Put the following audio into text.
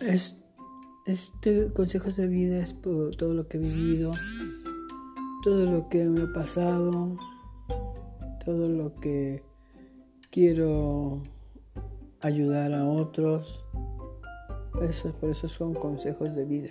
Es, este consejos de vida es por todo lo que he vivido, todo lo que me ha pasado, todo lo que quiero ayudar a otros. Eso, por eso son consejos de vida.